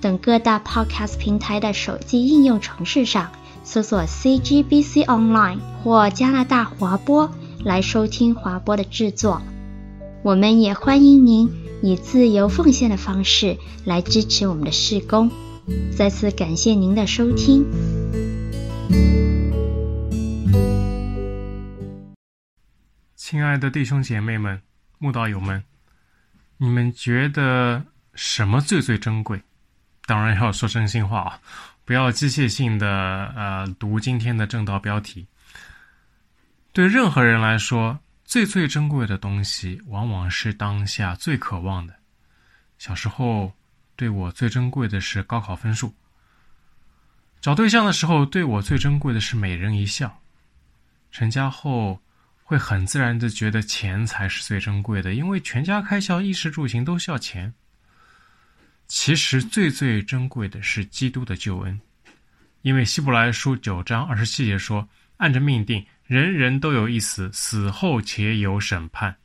等各大 Podcast 平台的手机应用程式上搜索 CGBC Online 或加拿大华播来收听华播的制作。我们也欢迎您以自由奉献的方式来支持我们的事工。再次感谢您的收听。亲爱的弟兄姐妹们、慕道友们，你们觉得什么最最珍贵？当然要说真心话啊，不要机械性的呃读今天的正道标题。对任何人来说，最最珍贵的东西，往往是当下最渴望的。小时候，对我最珍贵的是高考分数；找对象的时候，对我最珍贵的是美人一笑；成家后，会很自然的觉得钱才是最珍贵的，因为全家开销、衣食住行都需要钱。其实最最珍贵的是基督的救恩，因为希伯来书九章二十七节说：“按着命定，人人都有一死，死后且有审判。”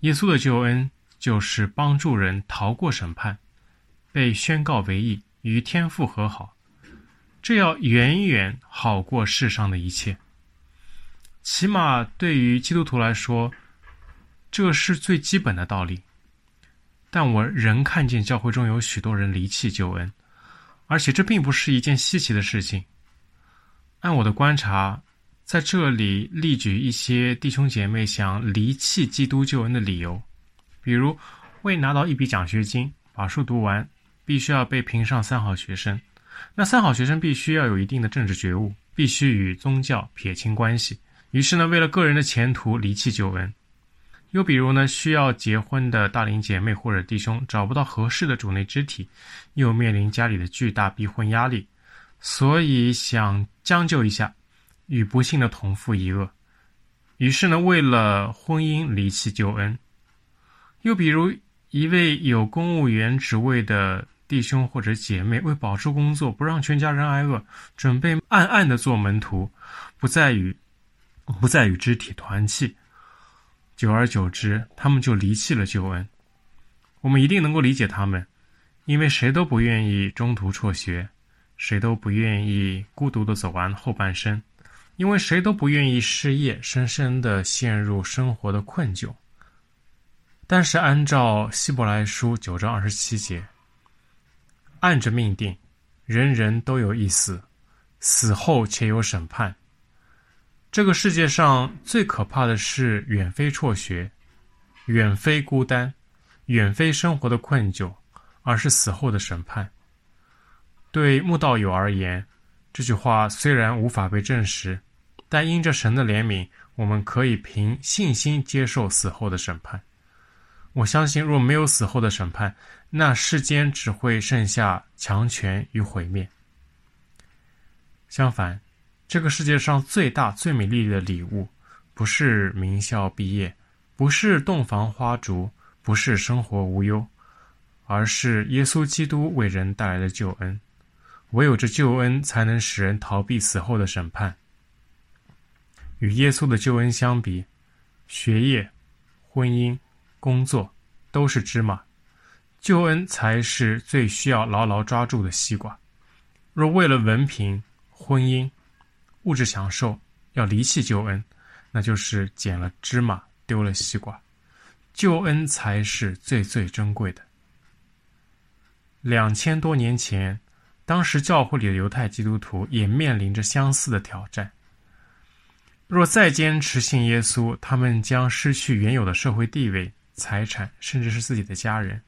耶稣的救恩就是帮助人逃过审判，被宣告为义，与天父和好，这要远远好过世上的一切。起码对于基督徒来说，这是最基本的道理。但我仍看见教会中有许多人离弃救恩，而且这并不是一件稀奇的事情。按我的观察，在这里列举一些弟兄姐妹想离弃基督救恩的理由，比如为拿到一笔奖学金，把书读完，必须要被评上三好学生。那三好学生必须要有一定的政治觉悟，必须与宗教撇清关系。于是呢，为了个人的前途离弃救恩；又比如呢，需要结婚的大龄姐妹或者弟兄找不到合适的主内肢体，又面临家里的巨大逼婚压力，所以想将就一下，与不幸的同父异母。于是呢，为了婚姻离弃救恩；又比如一位有公务员职位的弟兄或者姐妹，为保住工作，不让全家人挨饿，准备暗暗的做门徒，不再与。不再与肢体团契，久而久之，他们就离弃了救恩。我们一定能够理解他们，因为谁都不愿意中途辍学，谁都不愿意孤独地走完后半生，因为谁都不愿意失业，深深地陷入生活的困窘。但是，按照希伯来书九章二十七节，按着命定，人人都有一死，死后且有审判。这个世界上最可怕的是远非辍学，远非孤单，远非生活的困窘，而是死后的审判。对慕道友而言，这句话虽然无法被证实，但因着神的怜悯，我们可以凭信心接受死后的审判。我相信，若没有死后的审判，那世间只会剩下强权与毁灭。相反，这个世界上最大、最美丽的礼物，不是名校毕业，不是洞房花烛，不是生活无忧，而是耶稣基督为人带来的救恩。唯有这救恩，才能使人逃避死后的审判。与耶稣的救恩相比，学业、婚姻、工作都是芝麻，救恩才是最需要牢牢抓住的西瓜。若为了文凭、婚姻，物质享受要离弃救恩，那就是捡了芝麻丢了西瓜。救恩才是最最珍贵的。两千多年前，当时教会里的犹太基督徒也面临着相似的挑战。若再坚持信耶稣，他们将失去原有的社会地位、财产，甚至是自己的家人。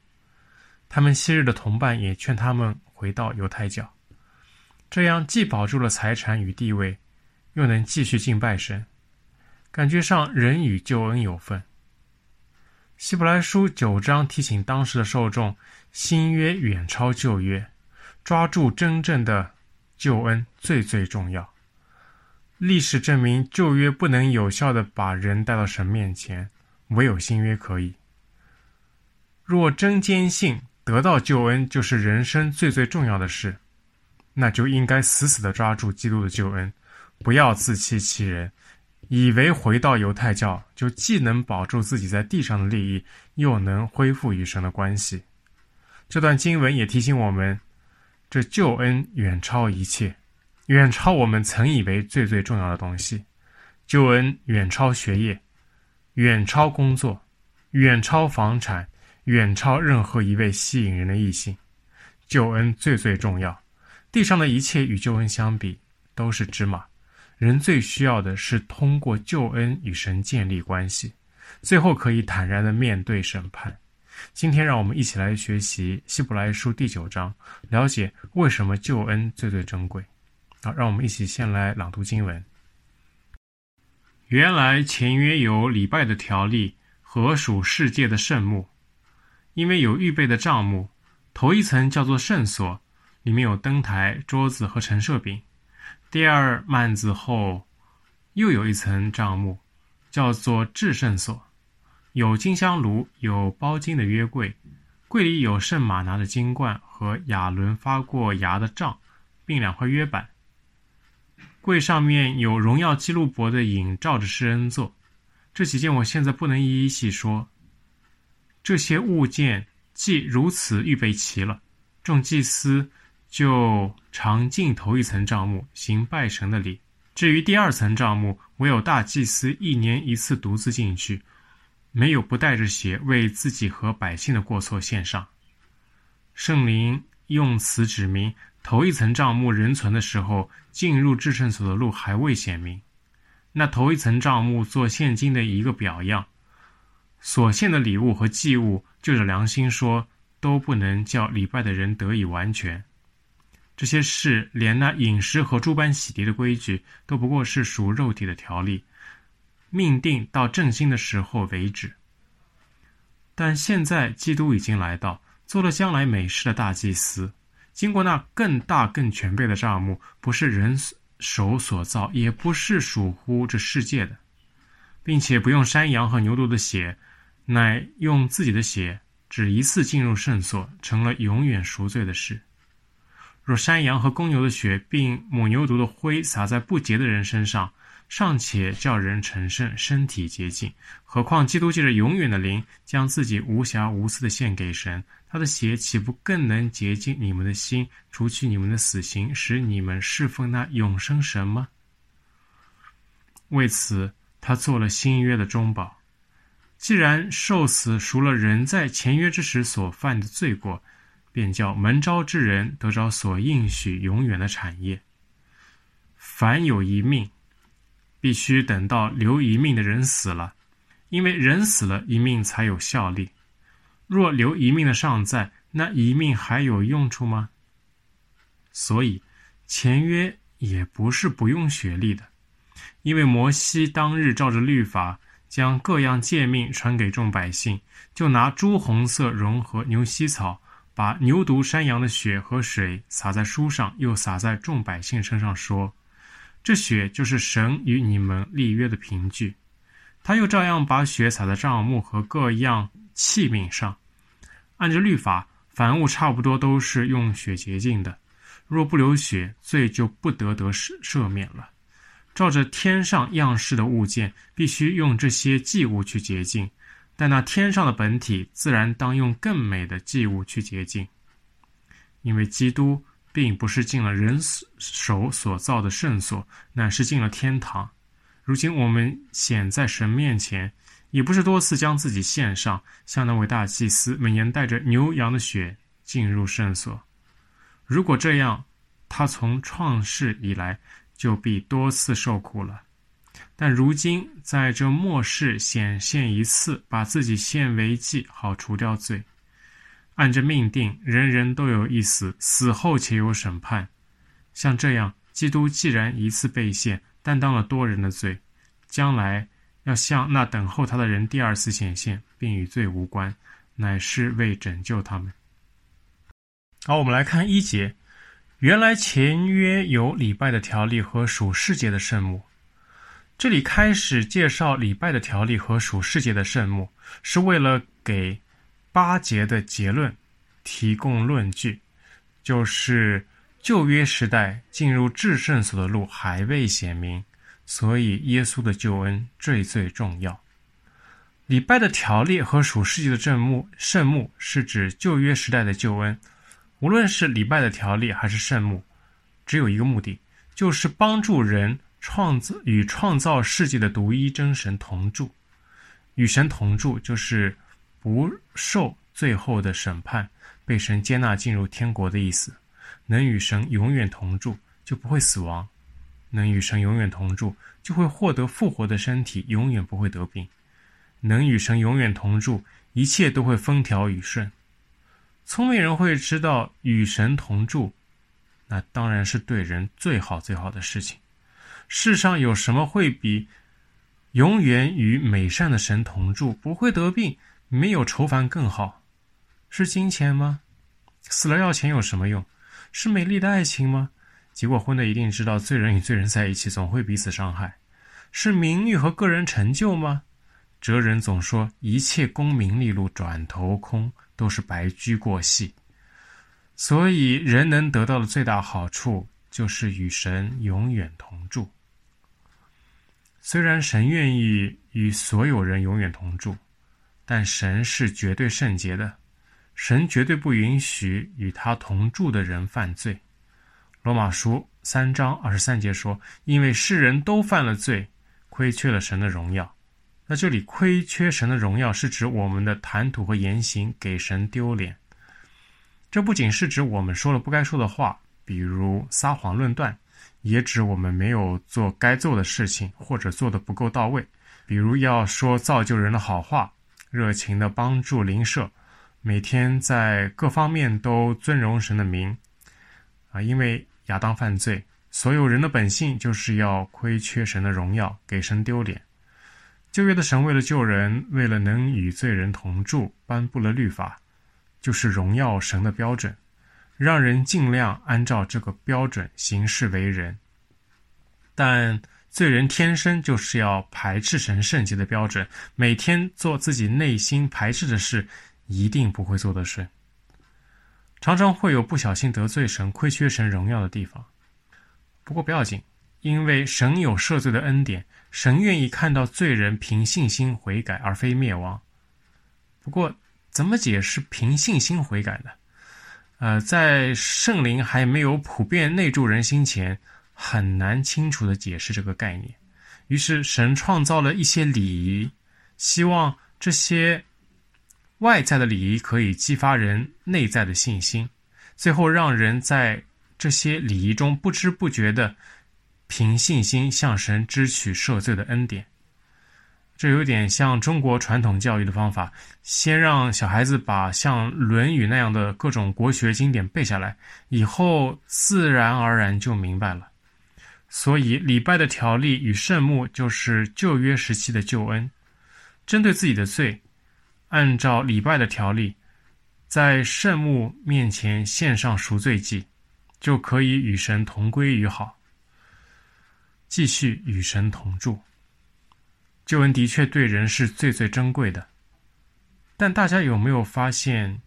他们昔日的同伴也劝他们回到犹太教，这样既保住了财产与地位。又能继续敬拜神，感觉上人与救恩有份。希伯来书九章提醒当时的受众，新约远超旧约，抓住真正的救恩最最重要。历史证明，旧约不能有效的把人带到神面前，唯有新约可以。若真坚信得到救恩就是人生最最重要的事，那就应该死死的抓住基督的救恩，不要自欺欺人，以为回到犹太教就既能保住自己在地上的利益，又能恢复与神的关系。这段经文也提醒我们，这救恩远超一切，远超我们曾以为最最重要的东西。救恩远超学业，远超工作，远超房产。远超任何一位吸引人的异性，救恩最最重要。地上的一切与救恩相比都是芝麻。人最需要的是通过救恩与神建立关系，最后可以坦然地面对审判。今天，让我们一起来学习希伯来书第九章，了解为什么救恩最最珍贵。好，让我们一起先来朗读经文。原来前约有礼拜的条例和属世界的圣幕。因为有预备的帐幕，头一层叫做圣所，里面有灯台、桌子和陈设饼。第二幔子后又有一层帐幕，叫做至圣所，有金香炉，有包金的约柜，柜里有圣玛拿的金冠和亚伦发过芽的杖，并两块约板。柜上面有荣耀基路伯的影照着施恩座。这几件我现在不能一一细说。这些物件既如此预备齐了，众祭司就常进头一层帐幕行拜神的礼。至于第二层帐幕，唯有大祭司一年一次独自进去，没有不带着血为自己和百姓的过错献上。圣灵用此指明，头一层帐幕仍存的时候，进入至圣所的路还未显明。那头一层帐幕做现今的一个表样。所献的礼物和祭物，就着良心说，都不能叫礼拜的人得以完全。这些事，连那饮食和诸般洗涤的规矩，都不过是属肉体的条例，命定到正兴的时候为止。但现在基督已经来到，做了将来美事的大祭司，经过那更大更全备的帐幕，不是人手所造，也不是属乎这世界的，并且不用山羊和牛犊的血。乃用自己的血，只一次进入圣所，成了永远赎罪的事。若山羊和公牛的血，并母牛犊的灰洒在不洁的人身上，尚且叫人成圣，身体洁净，何况基督借着永远的灵，将自己无瑕无疵的献给神，他的血岂不更能洁净你们的心，除去你们的死刑，使你们侍奉那永生神吗？为此，他做了新约的中保。既然受死赎了人在前约之时所犯的罪过，便叫门招之人得着所应许永远的产业。凡有一命，必须等到留一命的人死了，因为人死了，一命才有效力。若留一命的尚在，那一命还有用处吗？所以前约也不是不用学历的，因为摩西当日照着律法。将各样诫命传给众百姓，就拿朱红色绒和牛膝草，把牛犊、山羊的血和水洒在书上，又洒在众百姓身上，说：“这血就是神与你们立约的凭据。”他又照样把血洒在帐幕和各样器皿上。按着律法，凡物差不多都是用血洁净的，若不流血，罪就不得得赦赦免了。照着天上样式的物件，必须用这些祭物去洁净；但那天上的本体，自然当用更美的祭物去洁净。因为基督并不是进了人手所造的圣所，乃是进了天堂。如今我们显在神面前，也不是多次将自己献上，像那位大祭司每年带着牛羊的血进入圣所。如果这样，他从创世以来，就必多次受苦了，但如今在这末世显现一次，把自己献为祭，好除掉罪。按着命定，人人都有一死，死后且有审判。像这样，基督既然一次被献，担当了多人的罪，将来要向那等候他的人第二次显现，并与罪无关，乃是为拯救他们。好，我们来看一节。原来前约有礼拜的条例和属世界的圣幕，这里开始介绍礼拜的条例和属世界的圣幕，是为了给八节的结论提供论据，就是旧约时代进入至圣所的路还未显明，所以耶稣的救恩最最重要。礼拜的条例和属世界的圣幕，圣幕是指旧约时代的救恩。无论是礼拜的条例还是圣幕，只有一个目的，就是帮助人创造与创造世界的独一真神同住。与神同住，就是不受最后的审判，被神接纳进入天国的意思。能与神永远同住，就不会死亡；能与神永远同住，就会获得复活的身体，永远不会得病。能与神永远同住，一切都会风调雨顺。聪明人会知道，与神同住，那当然是对人最好最好的事情。世上有什么会比永远与美善的神同住，不会得病，没有愁烦更好？是金钱吗？死了要钱有什么用？是美丽的爱情吗？结过婚的一定知道，罪人与罪人在一起总会彼此伤害。是名誉和个人成就吗？哲人总说，一切功名利禄转头空，都是白驹过隙。所以，人能得到的最大好处，就是与神永远同住。虽然神愿意与所有人永远同住，但神是绝对圣洁的，神绝对不允许与他同住的人犯罪。罗马书三章二十三节说：“因为世人都犯了罪，亏缺了神的荣耀。”那这里亏缺神的荣耀，是指我们的谈吐和言行给神丢脸。这不仅是指我们说了不该说的话，比如撒谎论断，也指我们没有做该做的事情，或者做得不够到位。比如要说造就人的好话，热情地帮助邻舍，每天在各方面都尊荣神的名。啊，因为亚当犯罪，所有人的本性就是要亏缺神的荣耀，给神丢脸。旧约的神为了救人，为了能与罪人同住，颁布了律法，就是荣耀神的标准，让人尽量按照这个标准行事为人。但罪人天生就是要排斥神圣洁的标准，每天做自己内心排斥的事，一定不会做得顺。常常会有不小心得罪神、亏缺神荣耀的地方。不过不要紧，因为神有赦罪的恩典。神愿意看到罪人凭信心悔改，而非灭亡。不过，怎么解释凭信心悔改呢？呃，在圣灵还没有普遍内住人心前，很难清楚地解释这个概念。于是，神创造了一些礼仪，希望这些外在的礼仪可以激发人内在的信心，最后让人在这些礼仪中不知不觉地。凭信心向神支取赦罪的恩典，这有点像中国传统教育的方法：先让小孩子把像《论语》那样的各种国学经典背下来，以后自然而然就明白了。所以，礼拜的条例与圣幕就是旧约时期的救恩。针对自己的罪，按照礼拜的条例，在圣幕面前献上赎罪祭，就可以与神同归于好。继续与神同住，救恩的确对人是最最珍贵的。但大家有没有发现，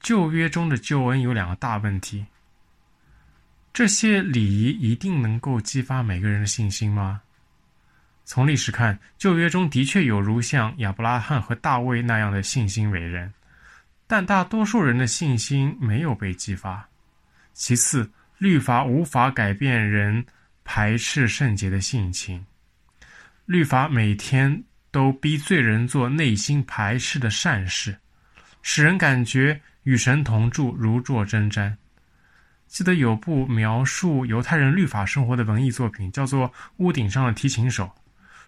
旧约中的救恩有两个大问题？这些礼仪一定能够激发每个人的信心吗？从历史看，旧约中的确有如像亚伯拉罕和大卫那样的信心伟人，但大多数人的信心没有被激发。其次，律法无法改变人。排斥圣洁的性情，律法每天都逼罪人做内心排斥的善事，使人感觉与神同住如坐针毡。记得有部描述犹太人律法生活的文艺作品，叫做《屋顶上的提琴手》。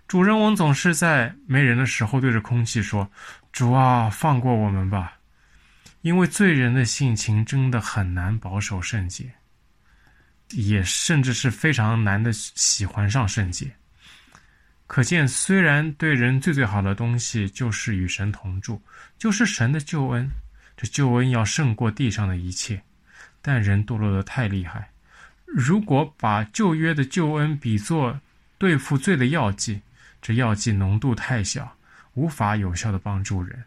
主人翁总是在没人的时候对着空气说：“主啊，放过我们吧！”因为罪人的性情真的很难保守圣洁。也甚至是非常难的喜欢上圣洁，可见虽然对人最最好的东西就是与神同住，就是神的救恩，这救恩要胜过地上的一切，但人堕落得太厉害。如果把旧约的救恩比作对付罪的药剂，这药剂浓度太小，无法有效地帮助人，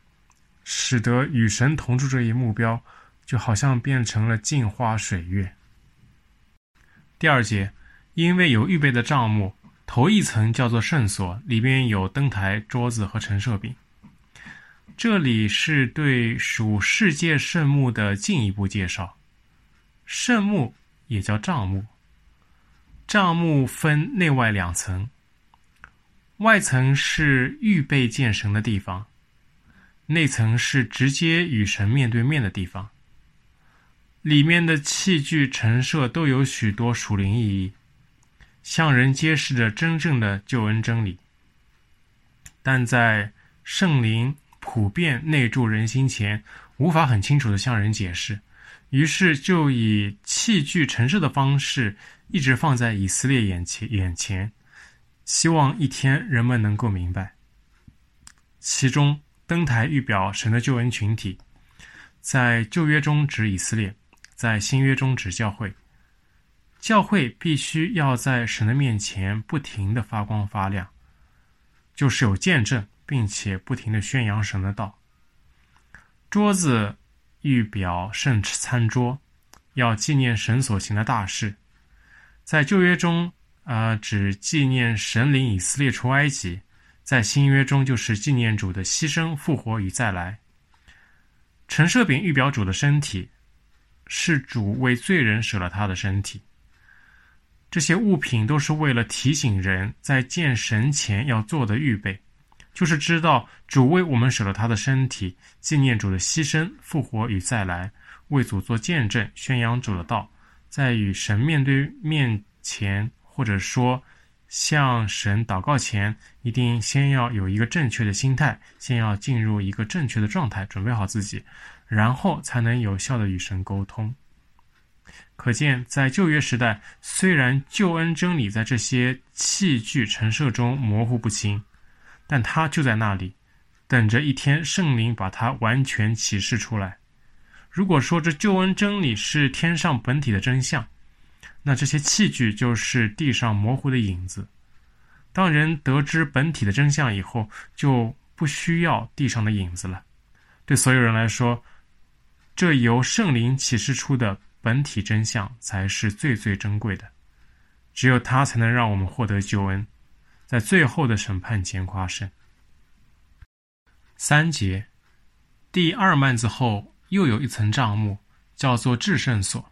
使得与神同住这一目标，就好像变成了镜花水月。第二节，因为有预备的账目，头一层叫做圣所，里边有灯台、桌子和陈设饼。这里是对属世界圣墓的进一步介绍。圣墓也叫帐幕，帐幕分内外两层。外层是预备见神的地方，内层是直接与神面对面的地方。里面的器具陈设都有许多属灵意义，向人揭示着真正的救恩真理。但在圣灵普遍内住人心前，无法很清楚地向人解释，于是就以器具陈设的方式，一直放在以色列眼前眼前。希望一天人们能够明白，其中登台预表神的救恩群体，在旧约中指以色列，在新约中指教会。教会必须要在神的面前不停地发光发亮，就是有见证，并且不停地宣扬神的道。桌子预表圣餐桌，要纪念神所行的大事，在旧约中。呃，指纪念神领以色列出埃及，在新约中就是纪念主的牺牲、复活与再来。陈设饼预表主的身体，是主为罪人舍了他的身体。这些物品都是为了提醒人在见神前要做的预备，就是知道主为我们舍了他的身体，纪念主的牺牲、复活与再来，为主做见证，宣扬主的道，在与神面对面前。或者说，向神祷告前，一定先要有一个正确的心态，先要进入一个正确的状态，准备好自己，然后才能有效的与神沟通。可见，在旧约时代，虽然救恩真理在这些器具陈设中模糊不清，但它就在那里，等着一天圣灵把它完全启示出来。如果说这救恩真理是天上本体的真相，那这些器具就是地上模糊的影子。当人得知本体的真相以后，就不需要地上的影子了。对所有人来说，这由圣灵启示出的本体真相才是最最珍贵的。只有它才能让我们获得救恩，在最后的审判前夸胜。三节，第二幔子后又有一层帐幕，叫做至圣所。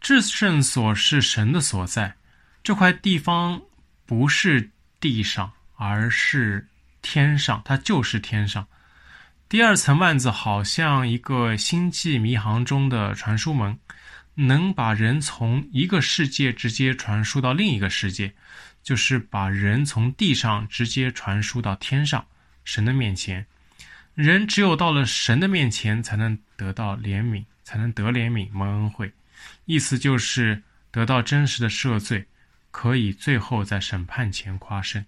至圣所是神的所在，这块地方不是地上，而是天上，它就是天上。第二层幔子好像一个星际迷航中的传输门，能把人从一个世界直接传输到另一个世界，就是把人从地上直接传输到天上，神的面前。人只有到了神的面前，才能得到怜悯，才能得怜悯蒙恩惠。意思就是得到真实的赦罪，可以最后在审判前夸胜。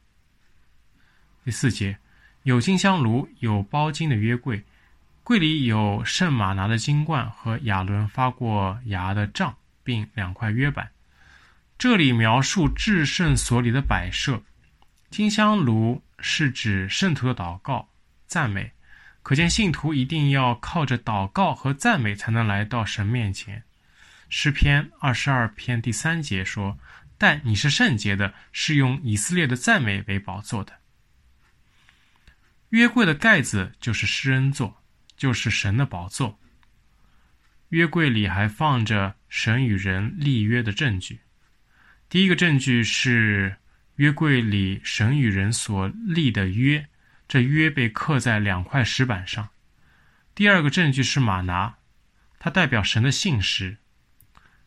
第四节，有金香炉，有包金的约柜，柜里有圣玛拿的金冠和亚伦发过芽的杖，并两块约版。这里描述至圣所里的摆设。金香炉是指圣徒的祷告、赞美，可见信徒一定要靠着祷告和赞美才能来到神面前。诗篇二十二篇第三节说：“但你是圣洁的，是用以色列的赞美为宝座的。”约柜的盖子就是施恩座，就是神的宝座。约柜里还放着神与人立约的证据。第一个证据是约柜里神与人所立的约，这约被刻在两块石板上。第二个证据是马拿，它代表神的信实。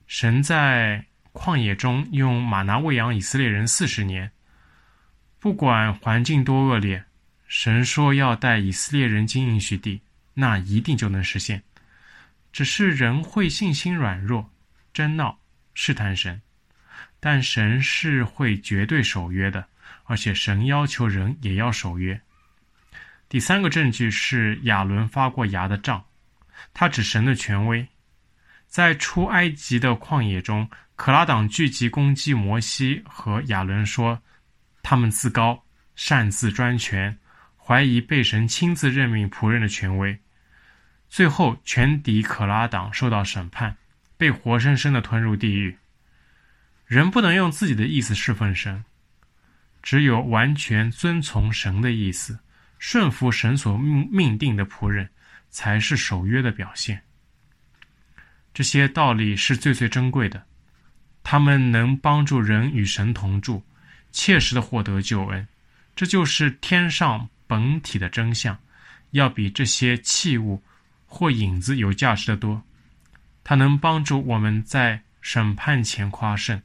神在旷野中用马拿喂养以色列人四十年，不管环境多恶劣，神说要带以色列人进应许地，那一定就能实现。只是人会信心软弱，争闹试探神，但神是会绝对守约的，而且神要求人也要守约。第三个证据是亚伦发过芽的杖，他指神的权威。在出埃及的旷野中，可拉党聚集攻击摩西和亚伦，说他们自高，擅自专权，怀疑被神亲自任命仆人的权威。最后，全体可拉党受到审判，被活生生的吞入地狱。人不能用自己的意思侍奉神，只有完全遵从神的意思，顺服神所命命定的仆人，才是守约的表现。这些道理是最最珍贵的，他们能帮助人与神同住，切实的获得救恩。这就是天上本体的真相，要比这些器物或影子有价值的多。它能帮助我们在审判前夸胜，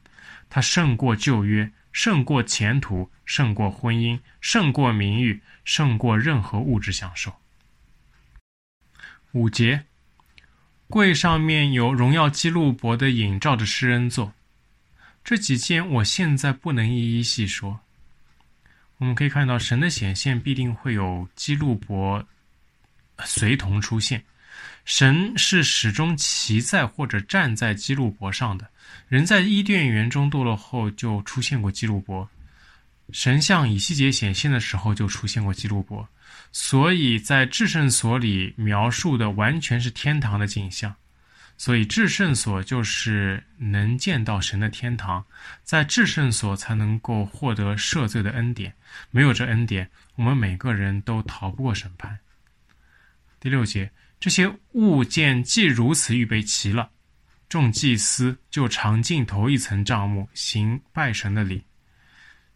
它胜过旧约，胜过前途，胜过婚姻，胜过名誉，胜过任何物质享受。五节，柜上面有荣耀基路伯的影照着施恩座。这几件我现在不能一一细说。我们可以看到，神的显现必定会有基路伯随同出现。神是始终骑在或者站在基路伯上的。人在伊甸园中堕落后就出现过基路伯。神向以西结显现的时候就出现过基路伯。所以在至圣所里描述的完全是天堂的景象，所以至圣所就是能见到神的天堂，在至圣所才能够获得赦罪的恩典，没有这恩典，我们每个人都逃不过审判。第六节，这些物件既如此预备齐了，众祭司就常进头一层帐幕，行拜神的礼。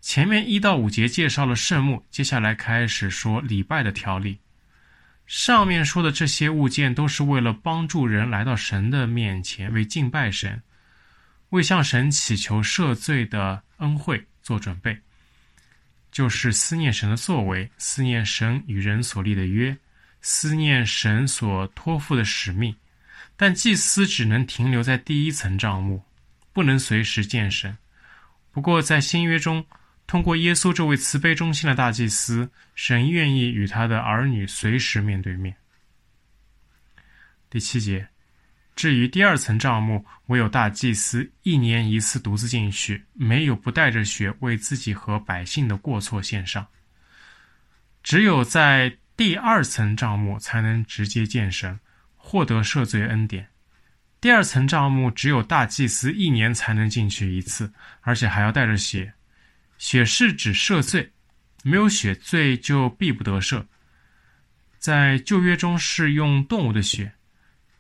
前面一到五节介绍了圣幕，接下来开始说礼拜的条例。上面说的这些物件都是为了帮助人来到神的面前，为敬拜神，为向神祈求赦罪的恩惠做准备，就是思念神的作为，思念神与人所立的约，思念神所托付的使命。但祭司只能停留在第一层帐幕，不能随时见神。不过在新约中，通过耶稣这位慈悲忠心的大祭司，神愿意与他的儿女随时面对面。第七节，至于第二层帐幕，唯有大祭司一年一次独自进去，没有不带着血为自己和百姓的过错献上。只有在第二层帐幕才能直接见神，获得赦罪恩典。第二层帐幕只有大祭司一年才能进去一次，而且还要带着血。血是指赦罪，没有血罪就必不得赦。在旧约中是用动物的血，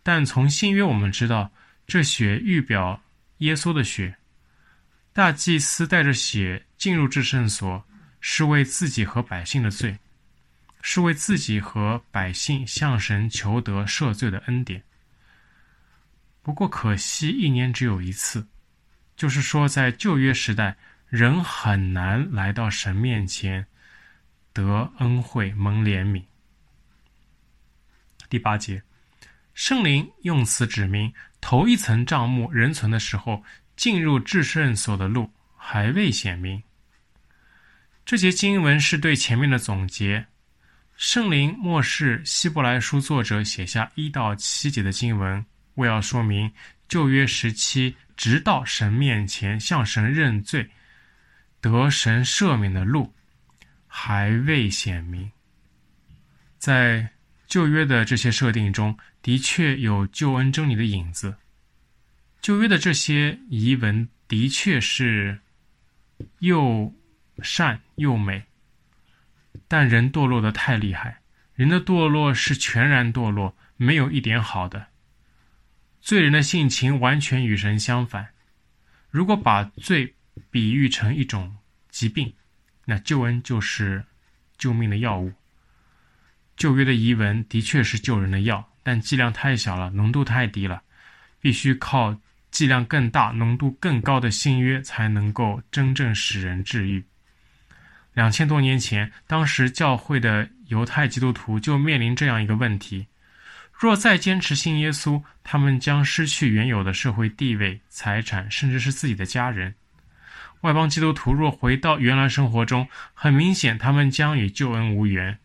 但从新约我们知道，这血预表耶稣的血。大祭司带着血进入至圣所，是为自己和百姓的罪，是为自己和百姓向神求得赦罪的恩典。不过可惜，一年只有一次，就是说在旧约时代。人很难来到神面前得恩惠蒙怜悯。第八节，圣灵用此指明头一层帐幕仍存的时候，进入至圣所的路还未显明。这节经文是对前面的总结。圣灵默示希伯来书作者写下一到七节的经文，为要说明旧约时期直到神面前向神认罪。得神赦免的路还未显明，在旧约的这些设定中，的确有救恩真理的影子。旧约的这些遗文的确是又善又美，但人堕落的太厉害，人的堕落是全然堕落，没有一点好的。罪人的性情完全与神相反。如果把罪比喻成一种疾病，那救恩就是救命的药物。旧约的遗文的确是救人的药，但剂量太小了，浓度太低了，必须靠剂量更大、浓度更高的新约才能够真正使人治愈。两千多年前，当时教会的犹太基督徒就面临这样一个问题：若再坚持信耶稣，他们将失去原有的社会地位、财产，甚至是自己的家人。外邦基督徒若回到原来生活中，很明显他们将与救恩无缘。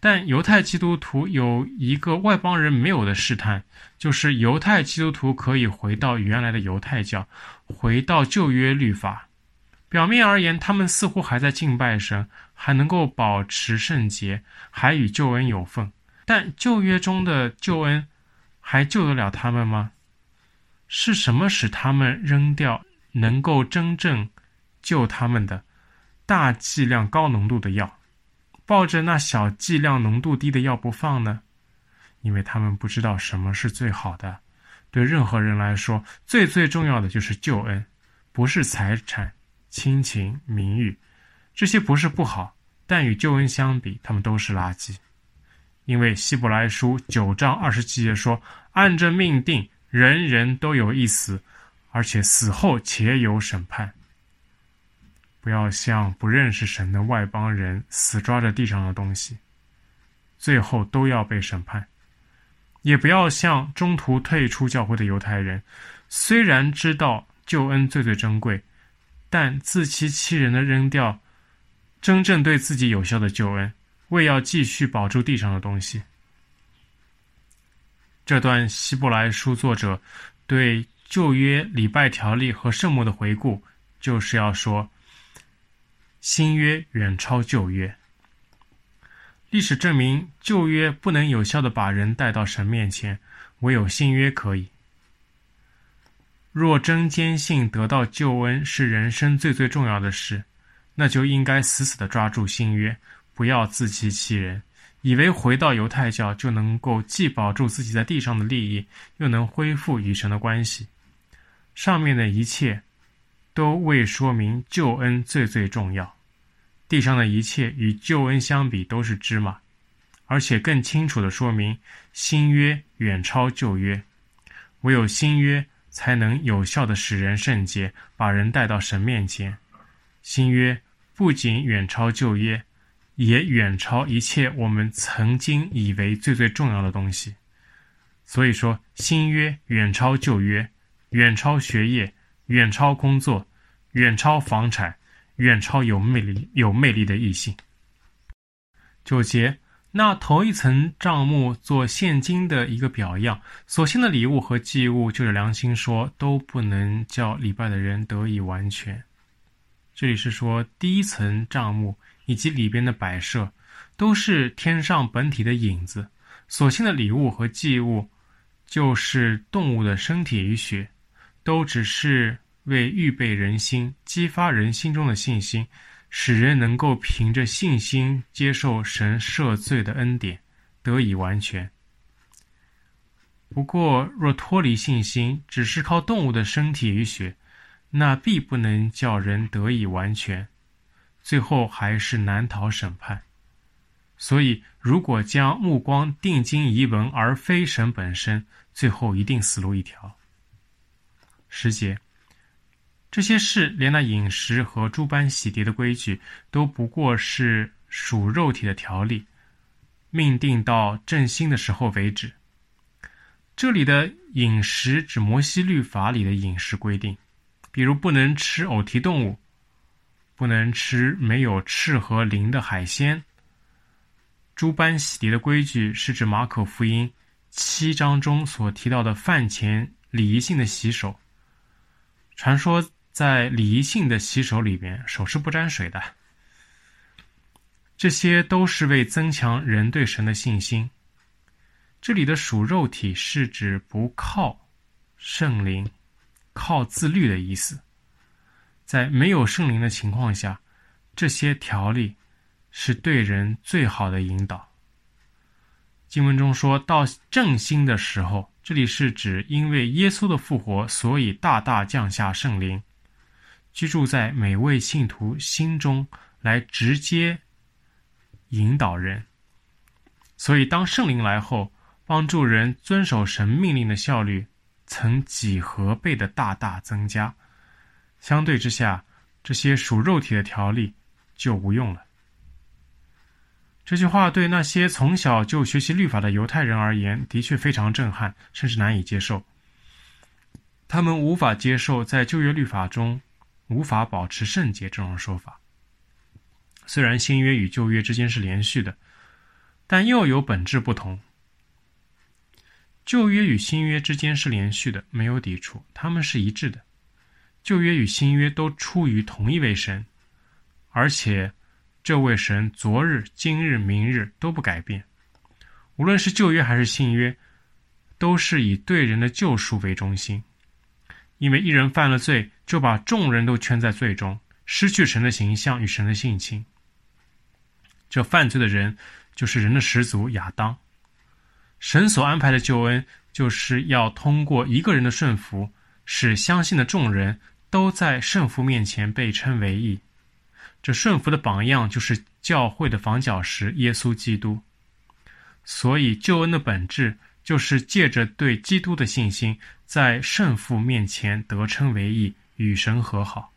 但犹太基督徒有一个外邦人没有的试探，就是犹太基督徒可以回到原来的犹太教，回到旧约律法。表面而言，他们似乎还在敬拜神，还能够保持圣洁，还与救恩有份。但旧约中的救恩还救得了他们吗？是什么使他们扔掉能够真正救他们的大剂量高浓度的药，抱着那小剂量浓度低的药不放呢？因为他们不知道什么是最好的。对任何人来说，最最重要的就是救恩，不是财产、亲情、名誉，这些不是不好，但与救恩相比，他们都是垃圾。因为希伯来书九章二十七节说：“按着命定，人人都有一死，而且死后且有审判。”不要像不认识神的外邦人死抓着地上的东西，最后都要被审判；也不要像中途退出教会的犹太人，虽然知道救恩最最珍贵，但自欺欺人的扔掉真正对自己有效的救恩。为要继续保住地上的东西，这段希伯来书作者对旧约礼拜条例和圣母的回顾，就是要说新约远超旧约。历史证明，旧约不能有效地把人带到神面前，唯有新约可以。若真坚信得到救恩是人生最最重要的事，那就应该死死地抓住新约。不要自欺欺人，以为回到犹太教就能够既保住自己在地上的利益，又能恢复与神的关系。上面的一切都未说明救恩最最重要，地上的一切与救恩相比都是芝麻，而且更清楚地说明新约远超旧约，唯有新约才能有效地使人圣洁，把人带到神面前。新约不仅远超旧约。也远超一切我们曾经以为最最重要的东西，所以说新约远超旧约，远超学业，远超工作，远超房产，远超有魅力有魅力的异性。九节，那头一层账目做现今的一个表样，所献的礼物和祭物，就是良心说都不能叫礼拜的人得以完全。这里是说第一层账目。以及里边的摆设，都是天上本体的影子。所献的礼物和祭物，就是动物的身体与血，都只是为预备人心，激发人心中的信心，使人能够凭着信心接受神赦罪的恩典，得以完全。不过，若脱离信心，只是靠动物的身体与血，那必不能叫人得以完全。最后还是难逃审判，所以如果将目光定睛仪文而非神本身，最后一定死路一条。十节，这些事连那饮食和诸般洗涤的规矩，都不过是属肉体的条例，命定到正兴的时候为止。这里的饮食指摩西律法里的饮食规定，比如不能吃偶蹄动物。不能吃没有翅和鳞的海鲜。诸般洗涤的规矩是指马可福音七章中所提到的饭前礼仪性的洗手。传说在礼仪性的洗手里边，手是不沾水的。这些都是为增强人对神的信心。这里的属肉体是指不靠圣灵、靠自律的意思。在没有圣灵的情况下，这些条例是对人最好的引导。经文中说到正兴的时候，这里是指因为耶稣的复活，所以大大降下圣灵，居住在每位信徒心中，来直接引导人。所以当圣灵来后，帮助人遵守神命令的效率，曾几何倍的大大增加。相对之下，这些属肉体的条例就无用了。这句话对那些从小就学习律法的犹太人而言，的确非常震撼，甚至难以接受。他们无法接受在旧约律法中无法保持圣洁这种说法。虽然新约与旧约之间是连续的，但又有本质不同。旧约与新约之间是连续的，没有抵触，他们是一致的。旧约与新约都出于同一位神，而且这位神昨日、今日、明日都不改变。无论是旧约还是新约，都是以对人的救赎为中心。因为一人犯了罪，就把众人都圈在罪中，失去神的形象与神的性情。这犯罪的人就是人的始祖亚当。神所安排的救恩，就是要通过一个人的顺服，使相信的众人都在圣父面前被称为义。这顺服的榜样，就是教会的房角石耶稣基督。所以，救恩的本质就是借着对基督的信心，在圣父面前得称为义，与神和好。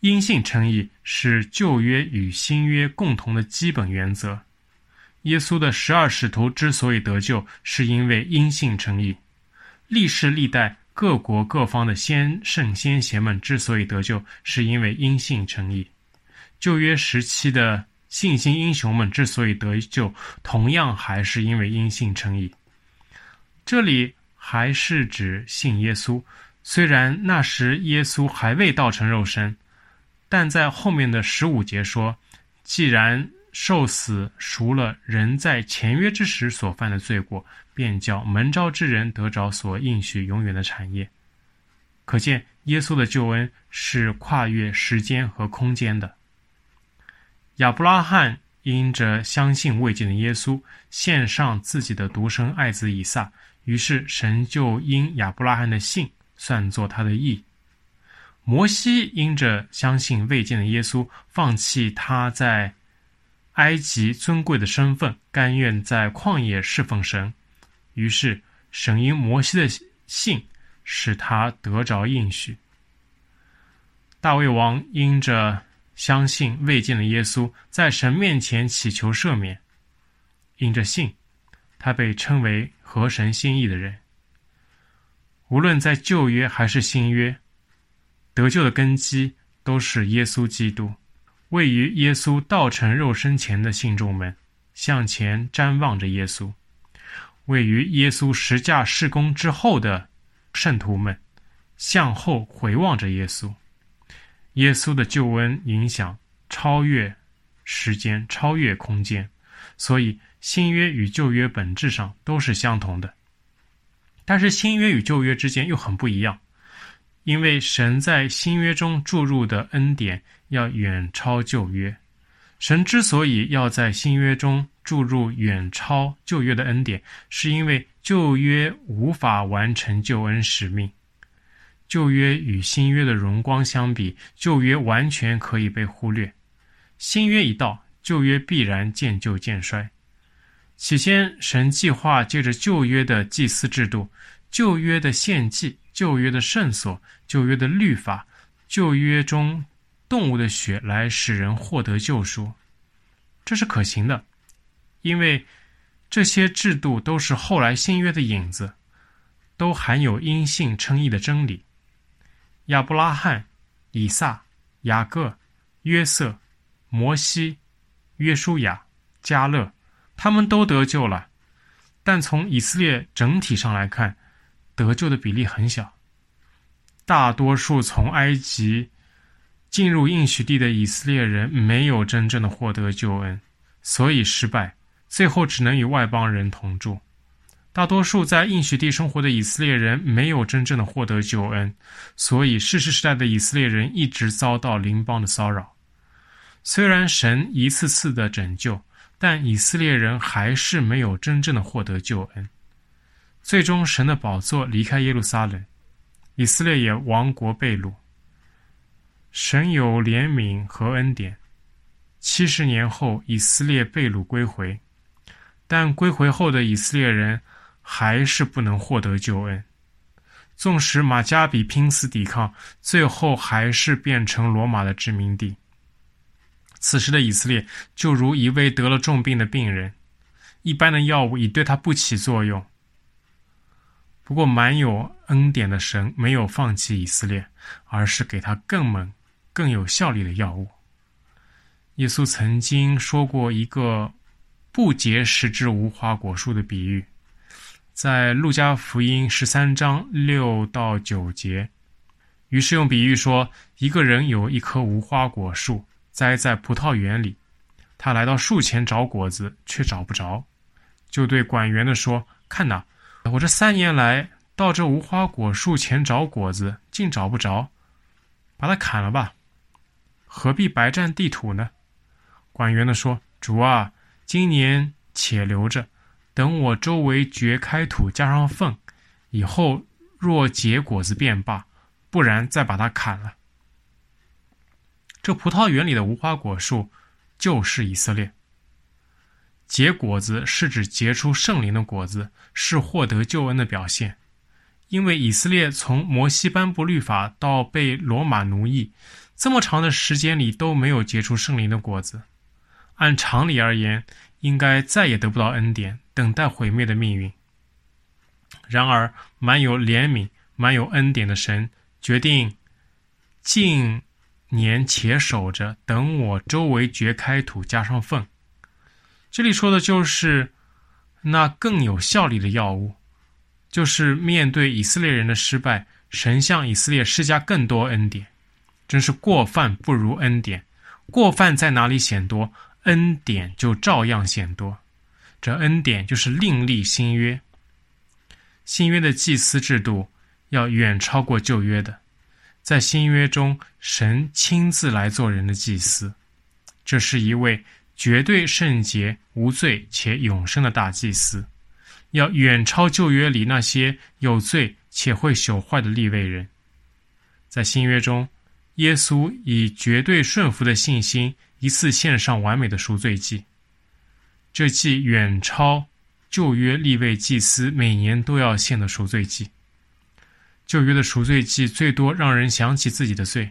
因信称义是旧约与新约共同的基本原则。耶稣的十二使徒之所以得救，是因为因信称义；历世历代各国各方的先圣先贤们之所以得救，是因为因信称义；旧约时期的信心英雄们之所以得救，同样还是因为因信称义。这里还是指信耶稣，虽然那时耶稣还未道成肉身，但在后面的十五节说，既然。受死赎了人在前约之时所犯的罪过，便叫蒙召之人得着所应许永远的产业。可见耶稣的救恩是跨越时间和空间的。亚伯拉罕因着相信未见的耶稣，献上自己的独生爱子以撒，于是神就因亚伯拉罕的信算作他的义。摩西因着相信未见的耶稣，放弃他在埃及尊贵的身份，甘愿在旷野侍奉神，于是神因摩西的信，使他得着应许。大卫王因着相信未见的耶稣，在神面前祈求赦免，因着信，他被称为合神心意的人。无论在旧约还是新约，得救的根基都是耶稣基督。位于耶稣道成肉身前的信众们，向前瞻望着耶稣；位于耶稣十架事工之后的圣徒们，向后回望着耶稣。耶稣的救恩影响超越时间，超越空间，所以新约与旧约本质上都是相同的。但是新约与旧约之间又很不一样。因为神在新约中注入的恩典要远超旧约，神之所以要在新约中注入远超旧约的恩典，是因为旧约无法完成救恩使命。旧约与新约的荣光相比，旧约完全可以被忽略。新约一到，旧约必然渐旧渐衰。起先，神计划借着旧约的祭司制度、旧约的献祭。旧约的圣所、旧约的律法、旧约中动物的血来使人获得救赎，这是可行的，因为这些制度都是后来新约的影子，都含有因信称义的真理。亚伯拉罕、以撒、雅各、约瑟、摩西、约书亚、加勒，他们都得救了，但从以色列整体上来看，得救的比例很小，大多数从埃及进入应许地的以色列人没有真正的获得救恩，所以失败，最后只能与外邦人同住。大多数在应许地生活的以色列人没有真正的获得救恩，所以士师时代的以色列人一直遭到邻邦的骚扰。虽然神一次次的拯救，但以色列人还是没有真正的获得救恩。最终，神的宝座离开耶路撒冷，以色列也亡国被掳。神有怜悯和恩典，七十年后，以色列被掳归回，但归回后的以色列人还是不能获得救恩。纵使马加比拼死抵抗，最后还是变成罗马的殖民地。此时的以色列就如一位得了重病的病人，一般的药物已对他不起作用。不过，满有恩典的神没有放弃以色列，而是给他更猛、更有效力的药物。耶稣曾经说过一个不结实之无花果树的比喻，在路加福音十三章六到九节。于是用比喻说，一个人有一棵无花果树栽在葡萄园里，他来到树前找果子，却找不着，就对管园的说：“看哪，我这三年来到这无花果树前找果子，竟找不着，把它砍了吧，何必白占地土呢？”管园的说：“主啊。”今年且留着，等我周围掘开土，加上粪，以后若结果子便罢，不然再把它砍了。这葡萄园里的无花果树就是以色列。结果子是指结出圣灵的果子，是获得救恩的表现。因为以色列从摩西颁布律法到被罗马奴役，这么长的时间里都没有结出圣灵的果子。按常理而言，应该再也得不到恩典，等待毁灭的命运。然而，满有怜悯、满有恩典的神决定近年且守着，等我周围掘开土，加上粪。这里说的就是那更有效力的药物，就是面对以色列人的失败，神向以色列施加更多恩典。真是过犯不如恩典，过犯在哪里显多，恩典就照样显多，这恩典就是另立新约。新约的祭司制度要远超过旧约的，在新约中，神亲自来做人的祭司，这是一位绝对圣洁、无罪且永生的大祭司，要远超旧约里那些有罪且会朽坏的立位人。在新约中，耶稣以绝对顺服的信心。一次献上完美的赎罪祭，这祭远超旧约立位祭司每年都要献的赎罪祭。旧约的赎罪祭最多让人想起自己的罪，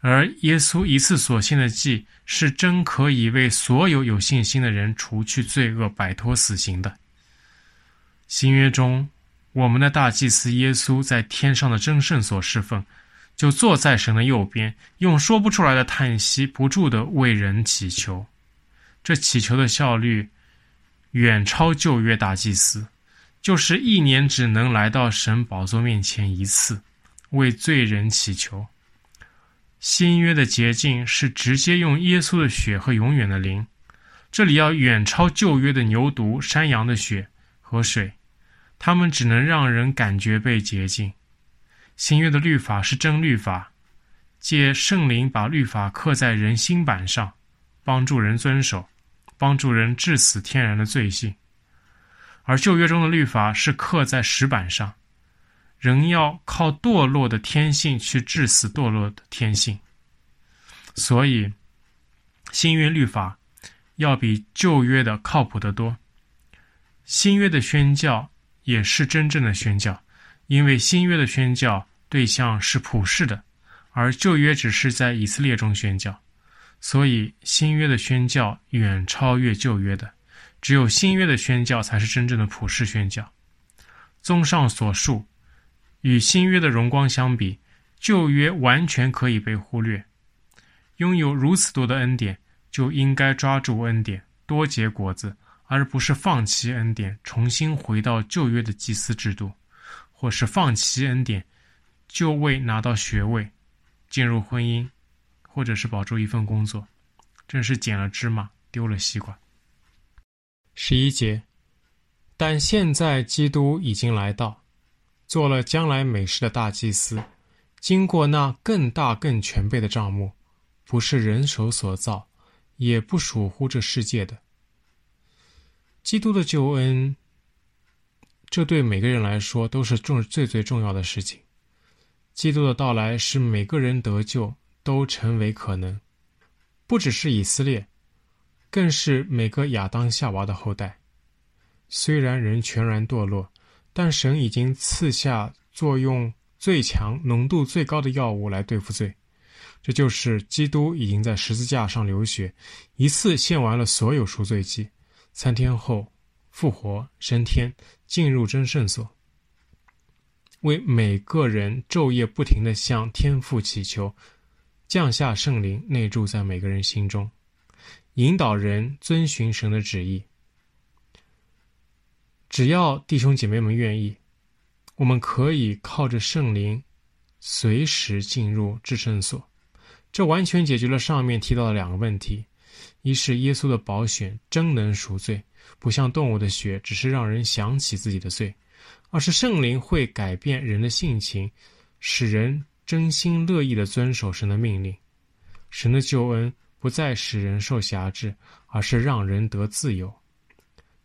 而耶稣一次所献的祭是真可以为所有有信心的人除去罪恶、摆脱死刑的。新约中，我们的大祭司耶稣在天上的真圣所侍奉。就坐在神的右边，用说不出来的叹息，不住的为人祈求。这祈求的效率远超旧约大祭司，就是一年只能来到神宝座面前一次，为罪人祈求。新约的洁净是直接用耶稣的血和永远的灵，这里要远超旧约的牛犊、山羊的血和水，他们只能让人感觉被洁净。新约的律法是真律法，借圣灵把律法刻在人心板上，帮助人遵守，帮助人治死天然的罪性；而旧约中的律法是刻在石板上，人要靠堕落的天性去致死堕落的天性。所以，新约律法要比旧约的靠谱得多。新约的宣教也是真正的宣教。因为新约的宣教对象是普世的，而旧约只是在以色列中宣教，所以新约的宣教远超越旧约的。只有新约的宣教才是真正的普世宣教。综上所述，与新约的荣光相比，旧约完全可以被忽略。拥有如此多的恩典，就应该抓住恩典，多结果子，而不是放弃恩典，重新回到旧约的祭司制度。或是放弃恩典，就为拿到学位、进入婚姻，或者是保住一份工作，真是捡了芝麻丢了西瓜。十一节，但现在基督已经来到，做了将来美事的大祭司，经过那更大更全备的帐幕，不是人手所造，也不属乎这世界的。基督的救恩。这对每个人来说都是重最最重要的事情。基督的到来使每个人得救都成为可能，不只是以色列，更是每个亚当夏娃的后代。虽然人全然堕落，但神已经赐下作用最强、浓度最高的药物来对付罪，这就是基督已经在十字架上流血，一次献完了所有赎罪祭，三天后。复活升天，进入真圣所，为每个人昼夜不停地向天父祈求，降下圣灵，内住在每个人心中。引导人遵循神的旨意。只要弟兄姐妹们愿意，我们可以靠着圣灵随时进入至圣所。这完全解决了上面提到的两个问题：一是耶稣的宝血真能赎罪，不像动物的血，只是让人想起自己的罪；二是圣灵会改变人的性情，使人真心乐意地遵守神的命令。神的救恩不再使人受辖制，而是让人得自由。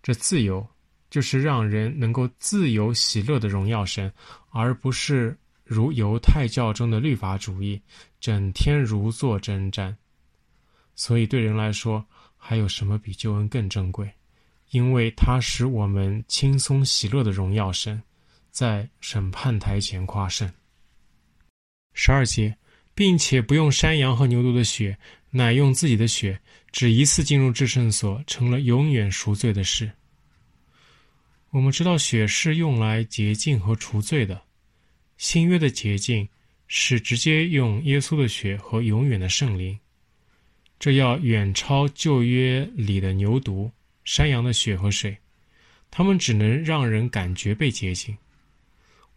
这自由就是让人能够自由喜乐的荣耀神，而不是如犹太教中的律法主义，整天如坐针毡。所以对人来说，还有什么比救恩更珍贵？因为它使我们轻松喜乐的荣耀神，在审判台前夸胜。十二节。并且不用山羊和牛犊的血，乃用自己的血，只一次进入至圣所，成了永远赎罪的事。我们知道血是用来洁净和除罪的，新约的洁净是直接用耶稣的血和永远的圣灵，这要远超旧约里的牛犊、山羊的血和水，它们只能让人感觉被洁净，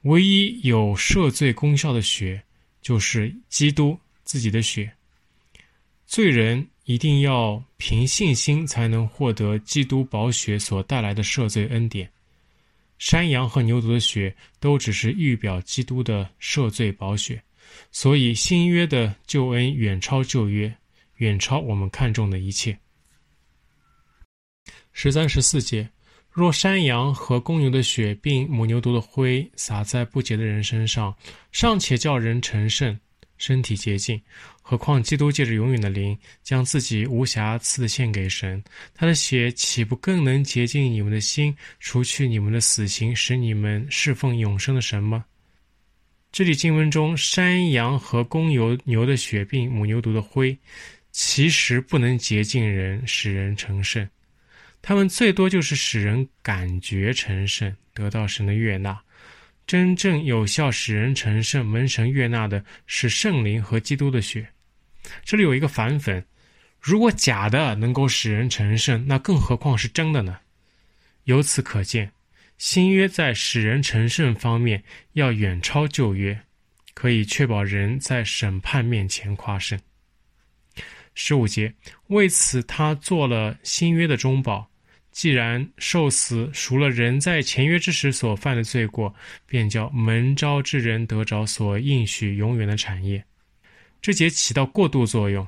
唯一有赦罪功效的血。就是基督自己的血，罪人一定要凭信心才能获得基督宝血所带来的赦罪恩典。山羊和牛犊的血都只是预表基督的赦罪宝血，所以新约的救恩远超旧约，远超我们看重的一切。十三、十四节。若山羊和公牛的血，并母牛犊的灰洒在不洁的人身上，尚且叫人成圣，身体洁净，何况基督借着永远的灵，将自己无瑕疵的献给神，他的血岂不更能洁净你们的心，除去你们的死刑，使你们侍奉永生的神吗？这里经文中，山羊和公牛牛的血，并母牛犊的灰，其实不能洁净人，使人成圣。他们最多就是使人感觉成圣，得到神的悦纳。真正有效使人成圣、蒙神悦纳的是圣灵和基督的血。这里有一个反讽：如果假的能够使人成圣，那更何况是真的呢？由此可见，新约在使人成圣方面要远超旧约，可以确保人在审判面前夸胜。十五节，为此他做了新约的中保。既然受死赎了人在前约之时所犯的罪过，便叫蒙召之人得着所应许永远的产业。这节起到过渡作用，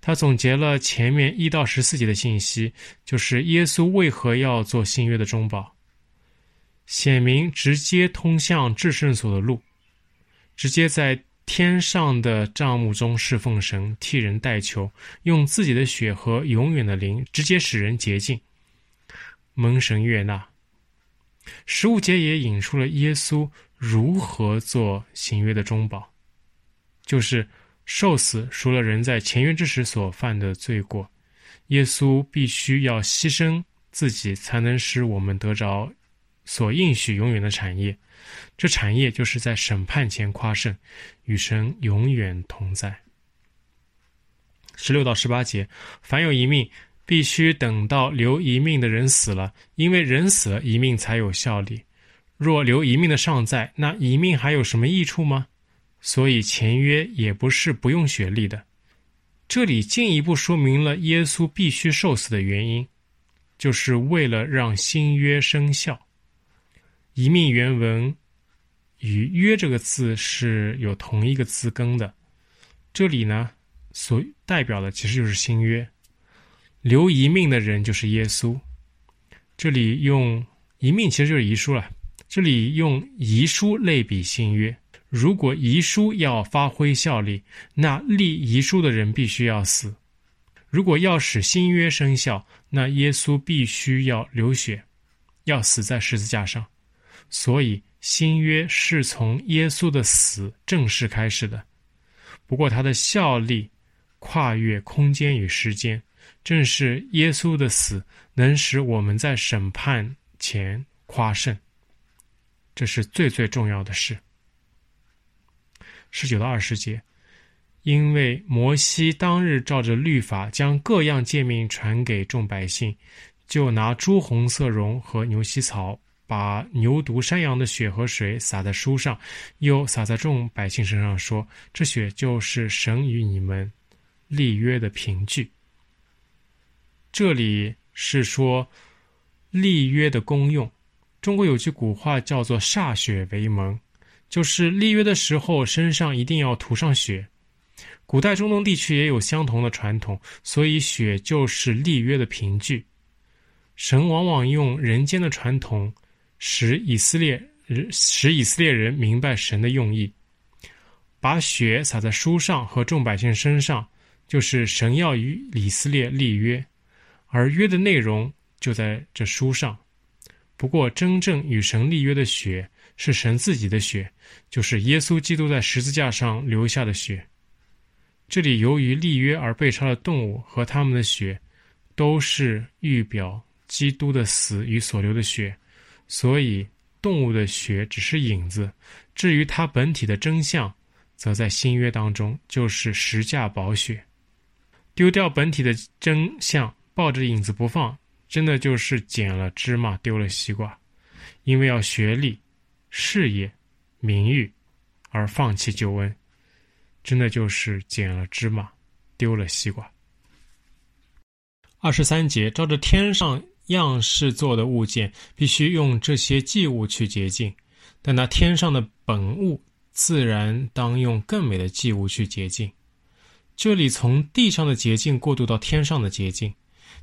他总结了前面一到十四节的信息，就是耶稣为何要做新约的中保，显明直接通向至圣所的路，直接在天上的帐幕中侍奉神，替人代求，用自己的血和永远的灵，直接使人洁净。蒙神悦纳，十五节也引出了耶稣如何做新约的中保，就是受死赎了人在前约之时所犯的罪过。耶稣必须要牺牲自己，才能使我们得着所应许永远的产业。这产业就是在审判前夸胜，与神永远同在。十六到十八节，凡有一命。必须等到留一命的人死了，因为人死了，一命才有效力。若留一命的尚在，那一命还有什么益处吗？所以前约也不是不用血力的。这里进一步说明了耶稣必须受死的原因，就是为了让新约生效。一命原文与约这个字是有同一个字根的，这里呢，所代表的其实就是新约。留一命的人就是耶稣。这里用遗命其实就是遗书了。这里用遗书类比新约。如果遗书要发挥效力，那立遗书的人必须要死。如果要使新约生效，那耶稣必须要流血，要死在十字架上。所以新约是从耶稣的死正式开始的。不过他的效力跨越空间与时间。正是耶稣的死能使我们在审判前夸胜，这是最最重要的事。十九到二十节，因为摩西当日照着律法将各样诫命传给众百姓，就拿朱红色绒和牛膝草，把牛犊山羊的血和水洒在书上，又洒在众百姓身上，说：“这血就是神与你们立约的凭据。”这里是说立约的功用。中国有句古话叫做“歃血为盟”，就是立约的时候身上一定要涂上血。古代中东地区也有相同的传统，所以血就是立约的凭据。神往往用人间的传统，使以色列使以色列人明白神的用意。把血洒在书上和众百姓身上，就是神要与以色列立约，而约的内容就在这书上。不过，真正与神立约的血是神自己的血，就是耶稣基督在十字架上流下的血。这里由于立约而被杀的动物和他们的血，都是预表基督的死与所流的血，所以动物的血只是影子。至于它本体的真相，则在新约当中就是十架宝血。丢掉本体的真相，抱着影子不放，真的就是捡了芝麻丢了西瓜。因为要学历、事业、名誉而放弃救恩。真的就是捡了芝麻，丢了西瓜。二十三节，照着天上样式做的物件，必须用这些祭物去洁净；但那天上的本物，自然当用更美的祭物去洁净。这里从地上的洁净过渡到天上的洁净，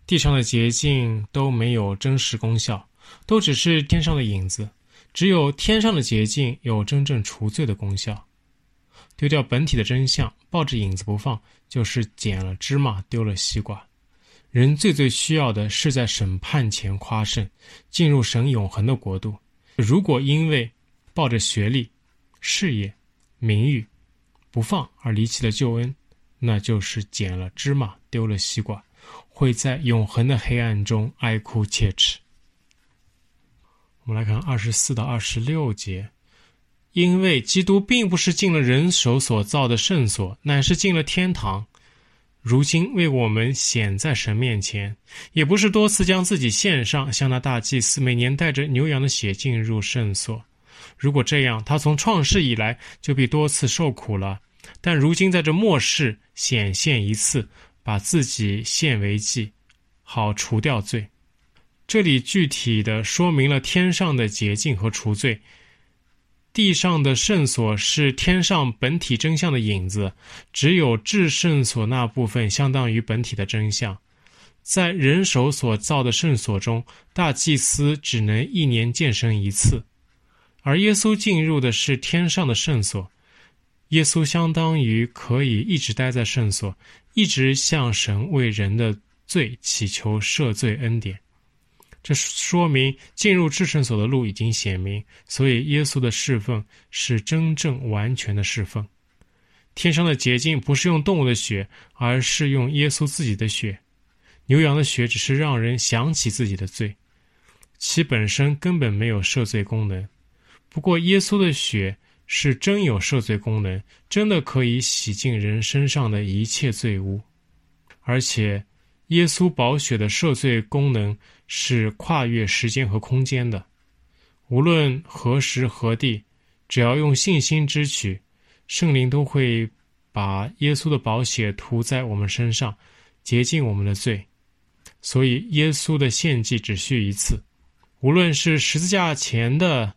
地上的洁净都没有真实功效，都只是天上的影子，只有天上的洁净有真正除罪的功效。丢掉本体的真相，抱着影子不放，就是捡了芝麻丢了西瓜。人最最需要的是在审判前夸胜，进入神永恒的国度。如果因为抱着学历、事业、名誉不放而离弃了救恩，那就是捡了芝麻丢了西瓜，会在永恒的黑暗中哀哭切齿。我们来看二十四到二十六节。因为基督并不是进了人手所造的圣所，乃是进了天堂。如今为我们显在神面前，也不是多次将自己献上，像那大祭司每年带着牛羊的血进入圣所。如果这样，他从创世以来就必多次受苦了。但如今在这末世显现一次，把自己献为祭，好除掉罪。这里具体的说明了天上的洁净和除罪。地上的圣所是天上本体真相的影子，只有至圣所那部分相当于本体的真相。在人手所造的圣所中，大祭司只能一年见神一次，而耶稣进入的是天上的圣所。耶稣相当于可以一直待在圣所，一直向神为人的罪祈求赦罪恩典。这说明进入至圣所的路已经显明，所以耶稣的侍奉是真正完全的侍奉。天上的洁净不是用动物的血，而是用耶稣自己的血。牛羊的血只是让人想起自己的罪，其本身根本没有赦罪功能。不过耶稣的血是真有赦罪功能，真的可以洗净人身上的一切罪污，而且。耶稣宝血的赦罪功能是跨越时间和空间的，无论何时何地，只要用信心支取，圣灵都会把耶稣的宝血涂在我们身上，洁净我们的罪。所以，耶稣的献祭只需一次，无论是十字架前的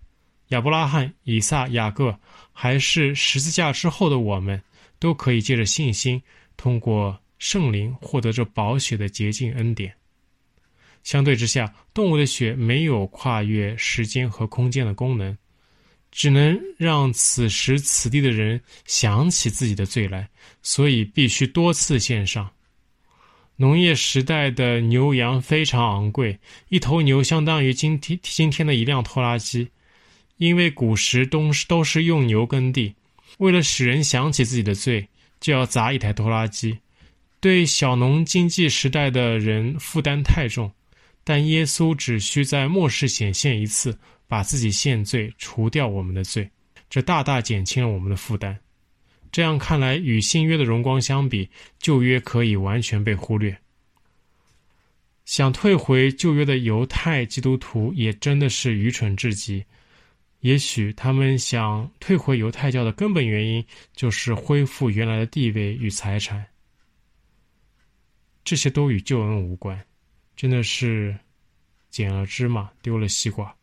亚伯拉罕、以撒、雅各，还是十字架之后的我们，都可以借着信心通过。圣灵获得这宝血的洁净恩典。相对之下，动物的血没有跨越时间和空间的功能，只能让此时此地的人想起自己的罪来，所以必须多次献上。农业时代的牛羊非常昂贵，一头牛相当于今天今天的一辆拖拉机，因为古时都是都是用牛耕地，为了使人想起自己的罪，就要砸一台拖拉机。对小农经济时代的人负担太重，但耶稣只需在末世显现一次，把自己献罪，除掉我们的罪，这大大减轻了我们的负担。这样看来，与新约的荣光相比，旧约可以完全被忽略。想退回旧约的犹太基督徒也真的是愚蠢至极。也许他们想退回犹太教的根本原因，就是恢复原来的地位与财产。这些都与救恩无关，真的是捡了芝麻丢了西瓜。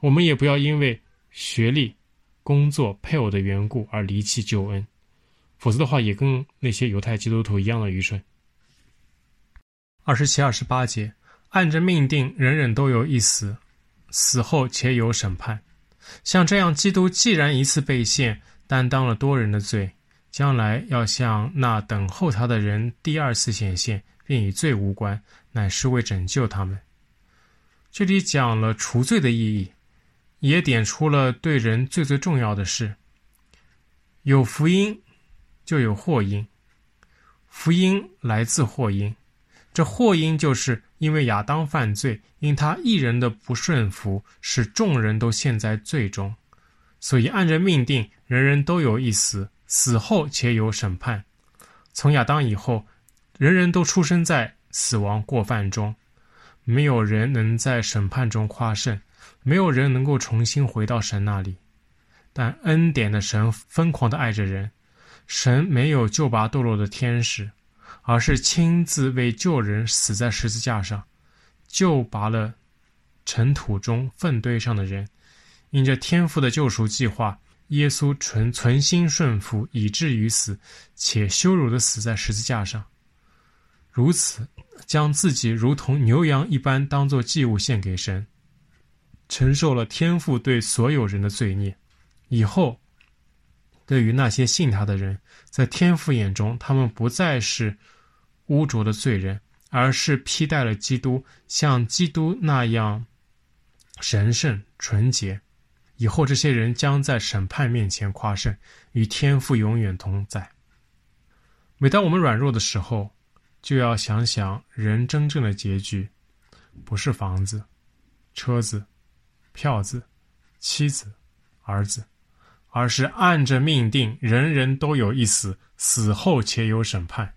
我们也不要因为学历、工作、配偶的缘故而离弃救恩，否则的话，也跟那些犹太基督徒一样的愚蠢。二十七、二十八节，按着命定，人人都有一死，死后且有审判。像这样，基督既然一次被献，担当了多人的罪，将来要向那等候他的人第二次显现，并与罪无关，乃是为拯救他们。这里讲了除罪的意义，也点出了对人最最重要的事：有福音，就有祸因。福音来自祸因。这祸因就是因为亚当犯罪，因他一人的不顺服，使众人都陷在罪中，所以按着命定，人人都有一死，死后且有审判。从亚当以后，人人都出生在死亡过犯中，没有人能在审判中夸胜，没有人能够重新回到神那里。但恩典的神疯狂地爱着人，神没有救拔堕落的天使。而是亲自为救人死在十字架上，救拔了尘土中粪堆上的人。因着天父的救赎计划，耶稣存存心顺服，以至于死，且羞辱的死在十字架上。如此，将自己如同牛羊一般当作祭物献给神，承受了天父对所有人的罪孽。以后，对于那些信他的人，在天父眼中，他们不再是污浊的罪人，而是披戴了基督，像基督那样神圣纯洁。以后这些人将在审判面前夸胜，与天父永远同在。每当我们软弱的时候，就要想想人真正的结局，不是房子、车子、票子、妻子、儿子，而是按着命定，人人都有一死，死后且有审判。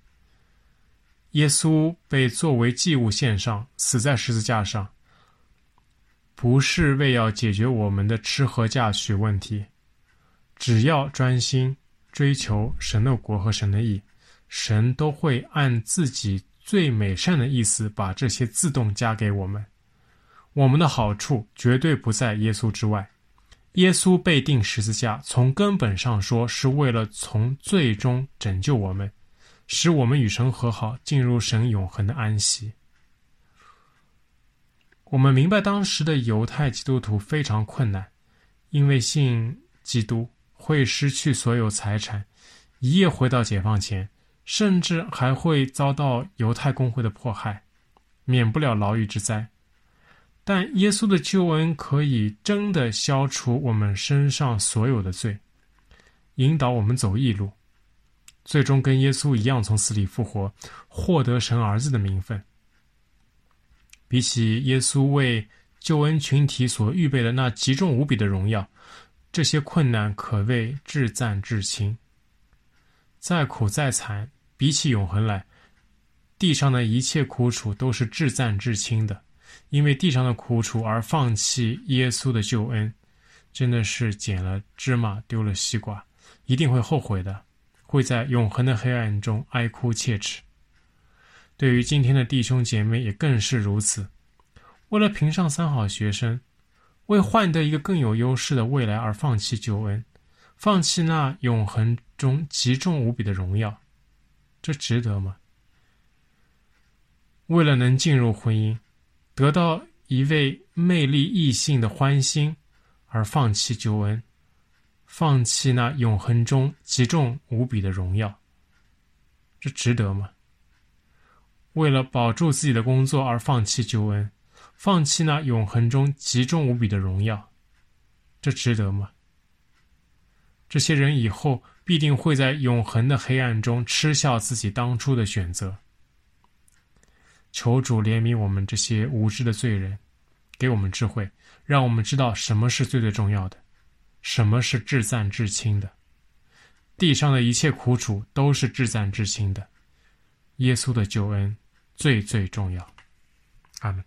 耶稣被作为祭物献上，死在十字架上，不是为要解决我们的吃喝嫁娶问题。只要专心追求神的国和神的义，神都会按自己最美善的意思把这些自动加给我们。我们的好处绝对不在耶稣之外。耶稣被钉十字架，从根本上说，是为了从最终拯救我们。使我们与神和好，进入神永恒的安息。我们明白当时的犹太基督徒非常困难，因为信基督会失去所有财产，一夜回到解放前，甚至还会遭到犹太公会的迫害，免不了牢狱之灾。但耶稣的救恩可以真的消除我们身上所有的罪，引导我们走义路。最终跟耶稣一样从死里复活，获得神儿子的名分。比起耶稣为救恩群体所预备的那极重无比的荣耀，这些困难可谓至暂至轻。再苦再惨，比起永恒来，地上的一切苦楚都是至暂至轻的。因为地上的苦楚而放弃耶稣的救恩，真的是捡了芝麻丢了西瓜，一定会后悔的。会在永恒的黑暗中哀哭切齿。对于今天的弟兄姐妹也更是如此。为了评上三好学生，为换得一个更有优势的未来而放弃救恩，放弃那永恒中极重无比的荣耀，这值得吗？为了能进入婚姻，得到一位魅力异性的欢心而放弃救恩。放弃那永恒中极重无比的荣耀，这值得吗？为了保住自己的工作而放弃救恩，放弃那永恒中极重无比的荣耀，这值得吗？这些人以后必定会在永恒的黑暗中嗤笑自己当初的选择。求主怜悯我们这些无知的罪人，给我们智慧，让我们知道什么是最最重要的。什么是至暂至亲的？地上的一切苦楚都是至暂至亲的。耶稣的救恩最最重要。阿门。